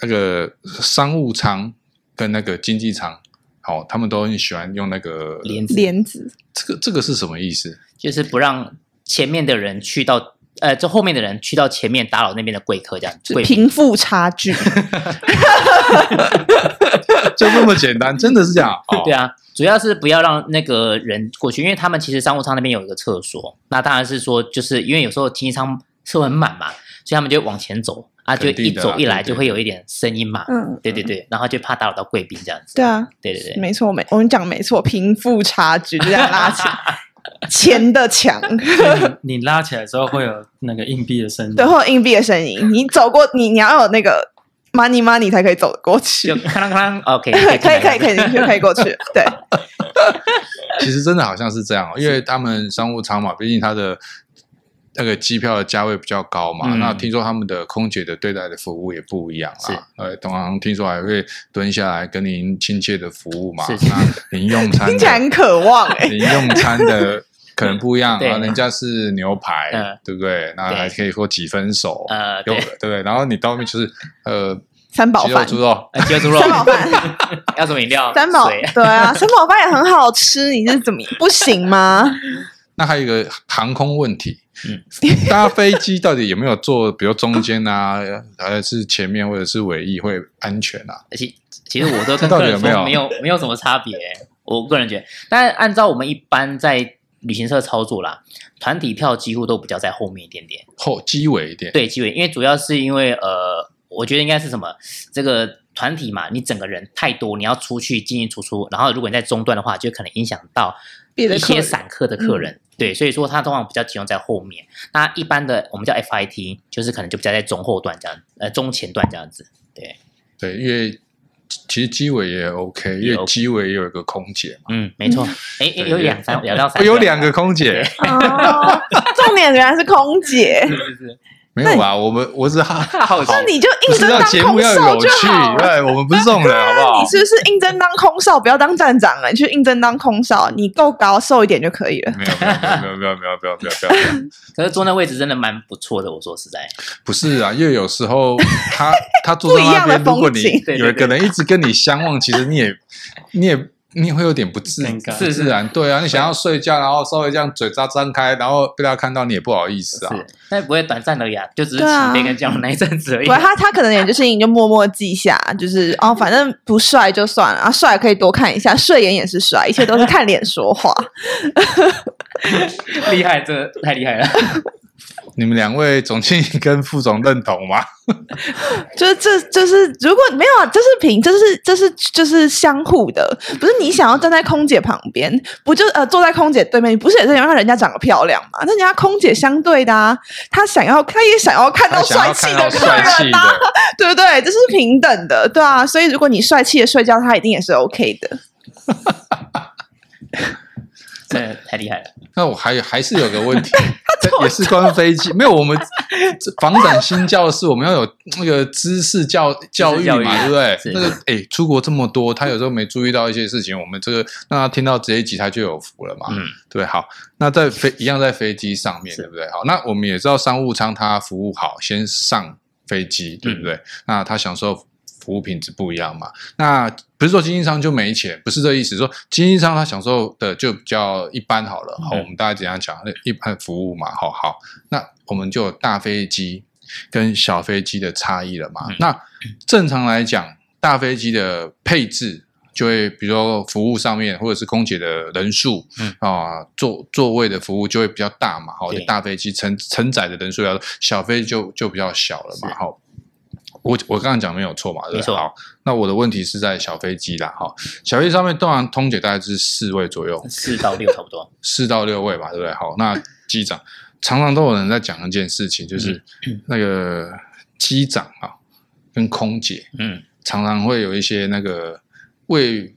那个商务舱跟那个经济舱，好，他们都很喜欢用那个帘子。帘子，这个这个是什么意思？就是不让前面的人去到，呃，这后面的人去到前面打扰那边的贵客，这样子。贫富差距。就这么简单，真的是这样。哦、对啊，主要是不要让那个人过去，因为他们其实商务舱那边有一个厕所，那当然是说，就是因为有时候经济舱车很满嘛，所以他们就往前走啊，就一走一来就会有一点声音嘛。嗯，对对对，然后就怕打扰到贵宾这样子。对啊，对对对，没错没，我们讲没错，贫富差距就这样拉起来。钱的墙，你拉起来的时候会有那个硬币的声音，对，会有硬币的声音。你走过，你你要有那个 money money 才可以走得过去。看看 OK，可以可以可以可以就可以过去。对，其实真的好像是这样，因为他们商务舱嘛，毕竟它的那个机票的价位比较高嘛。那听说他们的空姐的对待的服务也不一样啊。呃，同行听说还会蹲下来跟您亲切的服务嘛。那您用餐听起来很渴望哎，您用餐的。可能不一样啊，人家是牛排，对不对？那还可以说几分熟，呃，对。对不对？然后你到后面就是呃，三宝饭、猪肉、鸡肉、猪肉、三宝饭，要什么饮料？三宝对啊，三宝饭也很好吃，你是怎么不行吗？那还有一个航空问题，嗯，搭飞机到底有没有坐，比如中间啊，还是前面或者是尾翼会安全啊？其其实我都跟个人说没有没有什么差别，我个人觉得，但按照我们一般在旅行社操作啦，团体票几乎都比较在后面一点点，后机尾一点。对，机尾，因为主要是因为呃，我觉得应该是什么，这个团体嘛，你整个人太多，你要出去进进出出，然后如果你在中段的话，就可能影响到一些散客的客人。嗯、对，所以说它通常比较集中在后面。那一般的我们叫 FIT，就是可能就比较在中后段这样，呃，中前段这样子。对，对，因为。其实机尾也 OK，因为机尾也有一个空姐嘛。嗯，没错。哎，有两三两到三，有两个空姐。重点原来是空姐。是 是是。没有吧？我们我是好奇，那你就应征当空少就好。对，我们不是这种人，好不好？你是不是应征当空少，不要当站长了？你去应征当空少，你够高瘦一点就可以了。没有，没有，没有，没有，没有，没有，没有。可是坐那位置真的蛮不错的，我说实在。不是啊，因为有时候他他坐在 那边，如果你有一个人一直跟你相望，其实你也你也你会有点不自然，是自然，对啊，你想要睡觉，然后稍微这样嘴巴张开，然后被他看到，你也不好意思啊。是，但不会短暂的呀，就只是起飞跟降落那一阵子而已。不，他他可能也就是你就默默记下，就是哦，反正不帅就算了啊，帅可以多看一下，睡眼也是帅，一切都是看脸说话。厉害，这太厉害了。你们两位总经理跟副总认同吗？就是这，就是如果没有，这是平，这是这是就是相互的，不是你想要站在空姐旁边，不就呃坐在空姐对面，你不是也是想让人家长得漂亮嘛？那人家空姐相对的啊，他想要，他也想要看到帅气的客人啊，对不对？这是平等的，对啊。所以如果你帅气的睡觉，他一定也是 OK 的。这太厉害了。那我还还是有个问题，也是关于飞机。没有，我们房展新教室，我们要有那个知识教教育嘛，对不对？那个哎，出国这么多，他有时候没注意到一些事情，我们这个让他听到这一集，他就有福了嘛。嗯，对。好，那在飞一样在飞机上面，对不对？好，那我们也知道商务舱他服务好，先上飞机，对不对？那他享受。服务品质不一样嘛？那不是说经济舱就没钱，不是这意思。说经济舱他享受的就比较一般好了。好，我们大家怎样讲？一般服务嘛。好好，那我们就有大飞机跟小飞机的差异了嘛。那正常来讲，大飞机的配置就会，比如说服务上面或者是空姐的人数，嗯啊，座座位的服务就会比较大嘛。好，大飞机承承载的人数要多，小飞机就就比较小了嘛。好。我我刚刚讲没有错嘛？对不对？好，那我的问题是在小飞机啦，哈，小飞机上面通常通姐大概是四位左右，四到六差不多，四到六位吧，对不对？好，那机长常常都有人在讲一件事情，就是那个机长啊跟空姐，嗯，常常会有一些那个未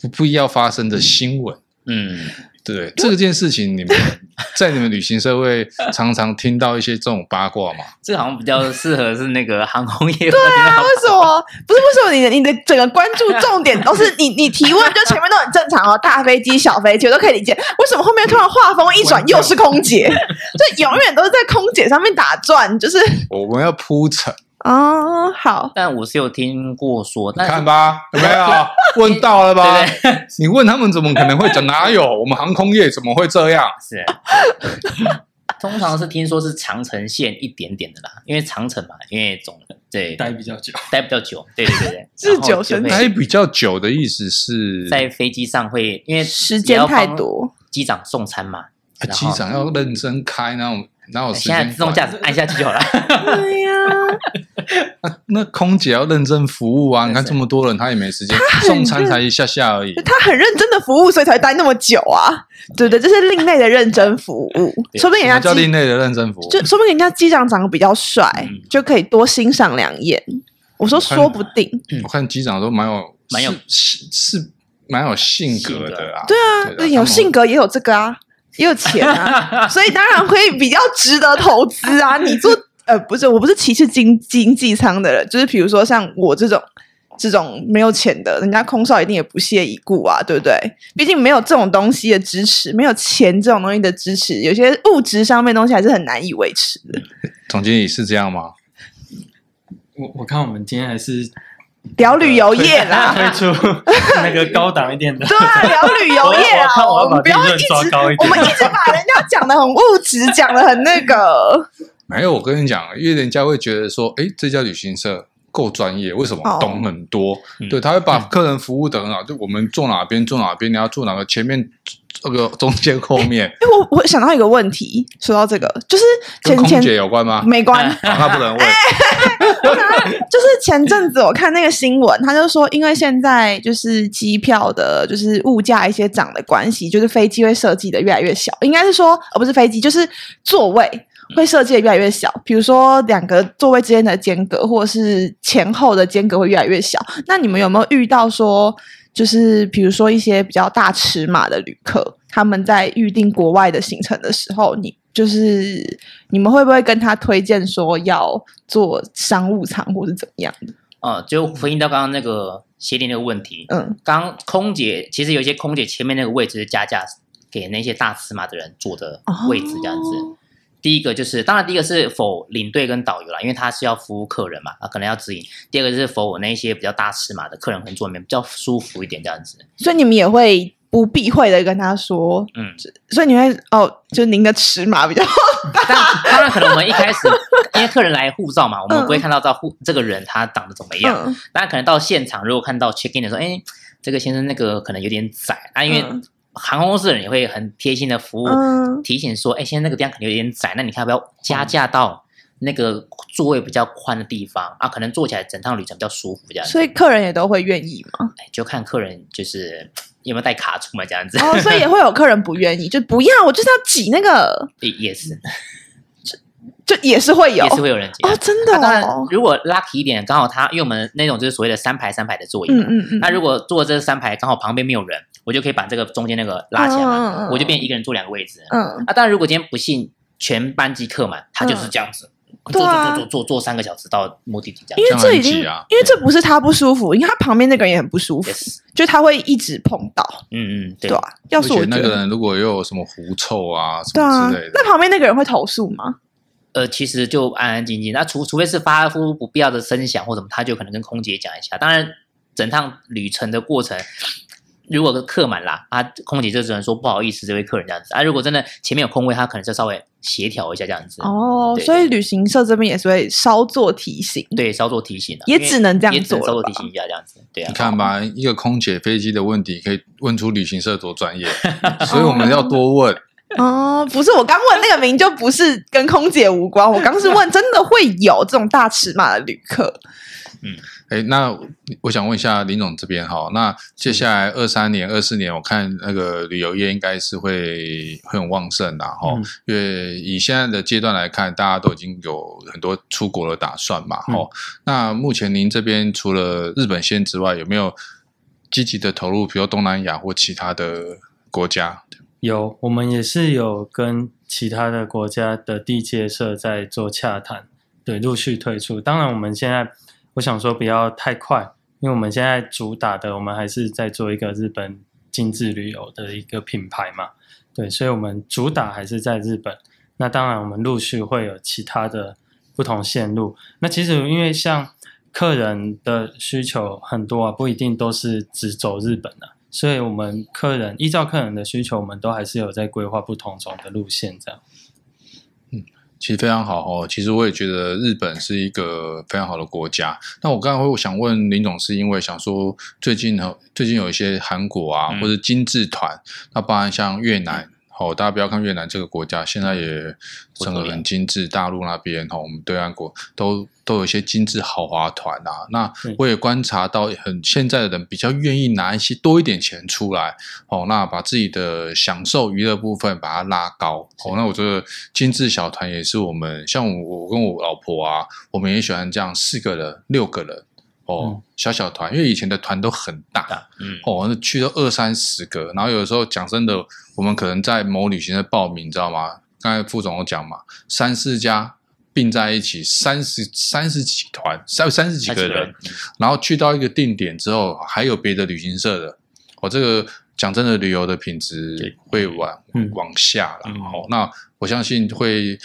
不必要发生的新闻，嗯。对，这件事情你们 在你们旅行社会常常听到一些这种八卦嘛？这好像比较适合是那个航空业。对啊，为什么？不是为什么？你的你的整个关注重点都是你你提问，就前面都很正常哦，大飞机、小飞机我都可以理解。为什么后面突然画风一转，又是空姐？就永远都是在空姐上面打转，就是我们要铺陈。哦，好，但我是有听过说，你看吧，有没有 问到了吧？对对对，你问他们怎么可能会讲？哪有？我们航空业怎么会这样？是，通常是听说是长城线一点点的啦，因为长城嘛，因为总对待比较久，待比较久，对对对对，日久生待比较久的意思是在飞机上会因为时间太多，机长送餐嘛，机长要认真开那种。哪有时间？现在自动驾驶 按下去就好了。对呀、啊，那空姐要认真服务啊！你看这么多人，她也没时间送餐，才一下下而已。她很认真的服务，所以才待那么久啊！对对，这是另类的认真服务。说不定人家叫另类的认真服务，就说不定人家机长长得比较帅，嗯、就可以多欣赏两眼。我说说不定，我看机长都蛮有蛮有是是蛮有性格的啊。对啊，对有性格也有这个啊。也有钱啊，所以当然会比较值得投资啊。你做呃，不是，我不是歧视经经济舱的人，就是比如说像我这种这种没有钱的，人家空少一定也不屑一顾啊，对不对？毕竟没有这种东西的支持，没有钱这种东西的支持，有些物质上面的东西还是很难以维持的。总经理是这样吗？我我看我们今天还是。聊旅游业啦，推出那个高档一点的。对啊，聊旅游业啊，我，我，我，们不要一直，我们一直把人家讲的很物质，讲的很那个。没有，我跟你讲，因为人家会觉得说，哎，这家旅行社够专业，为什么懂很多？哦、对，他会把客人服务的很好，就我们坐哪边坐哪边，你要坐哪个前面。这个中间后面，因为我我想到一个问题，说到这个，就是前跟空姐有关吗？没关，他不能问。就是前阵子我看那个新闻，他就说，因为现在就是机票的，就是物价一些涨的关系，就是飞机会设计的越来越小，应该是说，而不是飞机，就是座位会设计的越来越小。比如说两个座位之间的间隔，或者是前后的间隔会越来越小。那你们有没有遇到说？就是比如说一些比较大尺码的旅客，他们在预定国外的行程的时候，你就是你们会不会跟他推荐说要做商务舱或是怎么样的？哦，就回应到刚刚那个协定那个问题。嗯，刚空姐其实有一些空姐前面那个位置是加价给那些大尺码的人坐的位置，这样子。哦第一个就是，当然第一个是否领队跟导游啦，因为他是要服务客人嘛，啊，可能要指引。第二个就是否我那些比较大尺码的客人可能坐里面比较舒服一点这样子。所以你们也会不避讳的跟他说，嗯，所以你会哦，就您的尺码比较大。当然可能我们一开始因为客人来护照嘛，我们不会看到照护这个人他长得怎么样。当、嗯、然可能到现场如果看到 check in 的时候，哎，这个先生那个可能有点窄啊，因为。嗯航空公司的人也会很贴心的服务，嗯、提醒说：“哎，现在那个地方可能有点窄，那你看要不要加价到那个座位比较宽的地方、嗯、啊？可能坐起来整趟旅程比较舒服，这样。”所以客人也都会愿意吗？就看客人就是 有没有带卡出门，这样子。哦，所以也会有客人不愿意，就不要，我就是要挤那个。也是，就就也是会有，也是会有人挤哦，真的、哦。当然，如果 lucky 一点，刚好他因为我们那种就是所谓的三排三排的座椅嘛，嗯嗯嗯。那如果坐这三排刚好旁边没有人。我就可以把这个中间那个拉起来嘛，嗯、我就变一个人坐两个位置。嗯，啊，当然如果今天不幸全班级客满，他就是这样子，嗯、坐坐坐坐坐坐三个小时到目的地这样。因为这已经，因为这不是他不舒服，因为他旁边那个人也很不舒服. 就他会一直碰到。嗯嗯，对，对啊。要是我那个人如果又有什么狐臭啊什么之类的，那旁边那个人会投诉吗？呃，其实就安安静静，那除除非是发出不必要的声响或什么，他就可能跟空姐讲一下。当然，整趟旅程的过程。如果客满啦，啊，空姐就只能说不好意思，这位客人这样子啊。如果真的前面有空位，他可能就稍微协调一下这样子。哦，所以旅行社这边也是会稍作提醒，对，稍作提醒的，也只能这样做，稍作提醒一下这样子。对啊，你看吧，一个空姐飞机的问题可以问出旅行社多专业，所以我们要多问。哦，不是，我刚问那个名就不是跟空姐无关，我刚是问真的会有这种大尺码的旅客。嗯。哎，那我想问一下林总这边哈，那接下来二三年、二四年，我看那个旅游业应该是会会很旺盛的哈，因为以现在的阶段来看，大家都已经有很多出国的打算嘛，哈、嗯。那目前您这边除了日本线之外，有没有积极的投入，比如东南亚或其他的国家？有，我们也是有跟其他的国家的地接社在做洽谈，对，陆续推出。当然，我们现在。我想说不要太快，因为我们现在主打的，我们还是在做一个日本精致旅游的一个品牌嘛，对，所以我们主打还是在日本。那当然，我们陆续会有其他的不同线路。那其实因为像客人的需求很多啊，不一定都是只走日本的，所以我们客人依照客人的需求，我们都还是有在规划不同种的路线这样。其实非常好哦。其实我也觉得日本是一个非常好的国家。那我刚才会想问林总，是因为想说最近呢，最近有一些韩国啊，或者精致团，那包含像越南。哦，大家不要看越南这个国家，现在也整个很精致。大陆那边哈，我们对岸国都都有一些精致豪华团啊。那我也观察到，很现在的人比较愿意拿一些多一点钱出来，哦，那把自己的享受娱乐部分把它拉高。哦，那我觉得精致小团也是我们，像我我跟我老婆啊，我们也喜欢这样四个人、六个人。哦，嗯、小小团，因为以前的团都很大，嗯，哦，那去了二三十个，然后有的时候讲真的，我们可能在某旅行社报名，你知道吗？刚才副总有讲嘛，三四家并在一起，三十三十几团，三三十几个人，嗯、然后去到一个定点之后，还有别的旅行社的，哦，这个讲真的，旅游的品质会往、嗯、往下了，哦，那我相信会。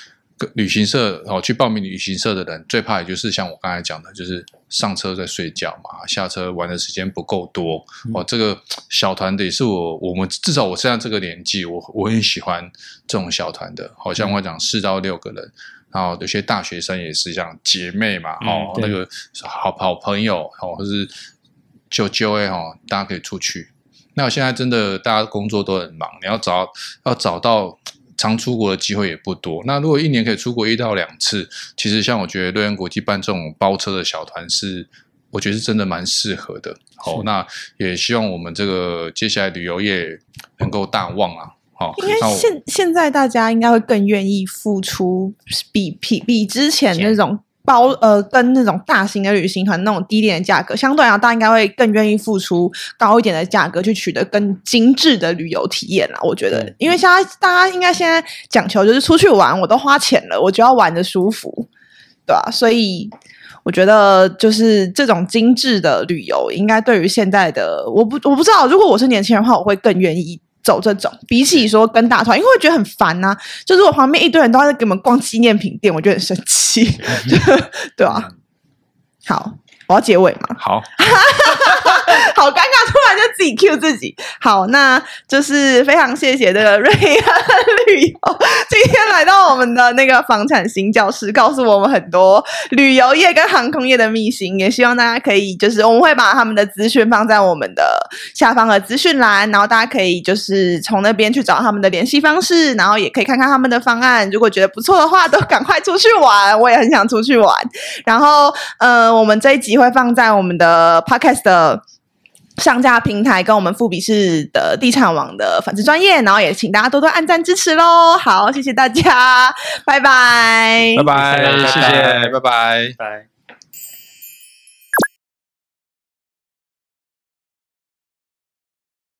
旅行社哦，去报名旅行社的人最怕也就是像我刚才讲的，就是上车在睡觉嘛，下车玩的时间不够多哦。这个小团的也是我我们至少我现在这个年纪，我我很喜欢这种小团的。好像我讲四到六个人，然后有些大学生也是这样姐妹嘛，哦，那个好好朋友哦，或是舅舅哎哦，大家可以出去。那我现在真的大家工作都很忙，你要找要找到。常出国的机会也不多。那如果一年可以出国一到两次，其实像我觉得瑞安国际办这种包车的小团是，我觉得是真的蛮适合的。好，那也希望我们这个接下来旅游业能够大旺啊。好，应该现现在大家应该会更愿意付出比比比之前那种。包呃，跟那种大型的旅行团那种低廉的价格，相对来讲，大家应该会更愿意付出高一点的价格去取得更精致的旅游体验啦。我觉得，因为现在大家应该现在讲求就是出去玩，我都花钱了，我就要玩的舒服，对吧？所以我觉得就是这种精致的旅游，应该对于现在的我不我不知道，如果我是年轻人的话，我会更愿意。走这种，比起说跟大团，因为我觉得很烦呐、啊。就是我旁边一堆人都在给我们逛纪念品店，我觉得很生气，对吧、啊？好。我要结尾嘛？好，好尴尬，突然就自己 cue 自己。好，那就是非常谢谢这个瑞安旅游今天来到我们的那个房产新教室，告诉我们很多旅游业跟航空业的秘辛。也希望大家可以，就是我们会把他们的资讯放在我们的下方的资讯栏，然后大家可以就是从那边去找他们的联系方式，然后也可以看看他们的方案。如果觉得不错的话，都赶快出去玩。我也很想出去玩。然后，呃，我们这一集。会放在我们的 Podcast 的上架平台，跟我们富比士的地产网的粉丝专业，然后也请大家多多按赞支持喽。好，谢谢大家，拜拜，拜拜，谢谢，拜拜，拜。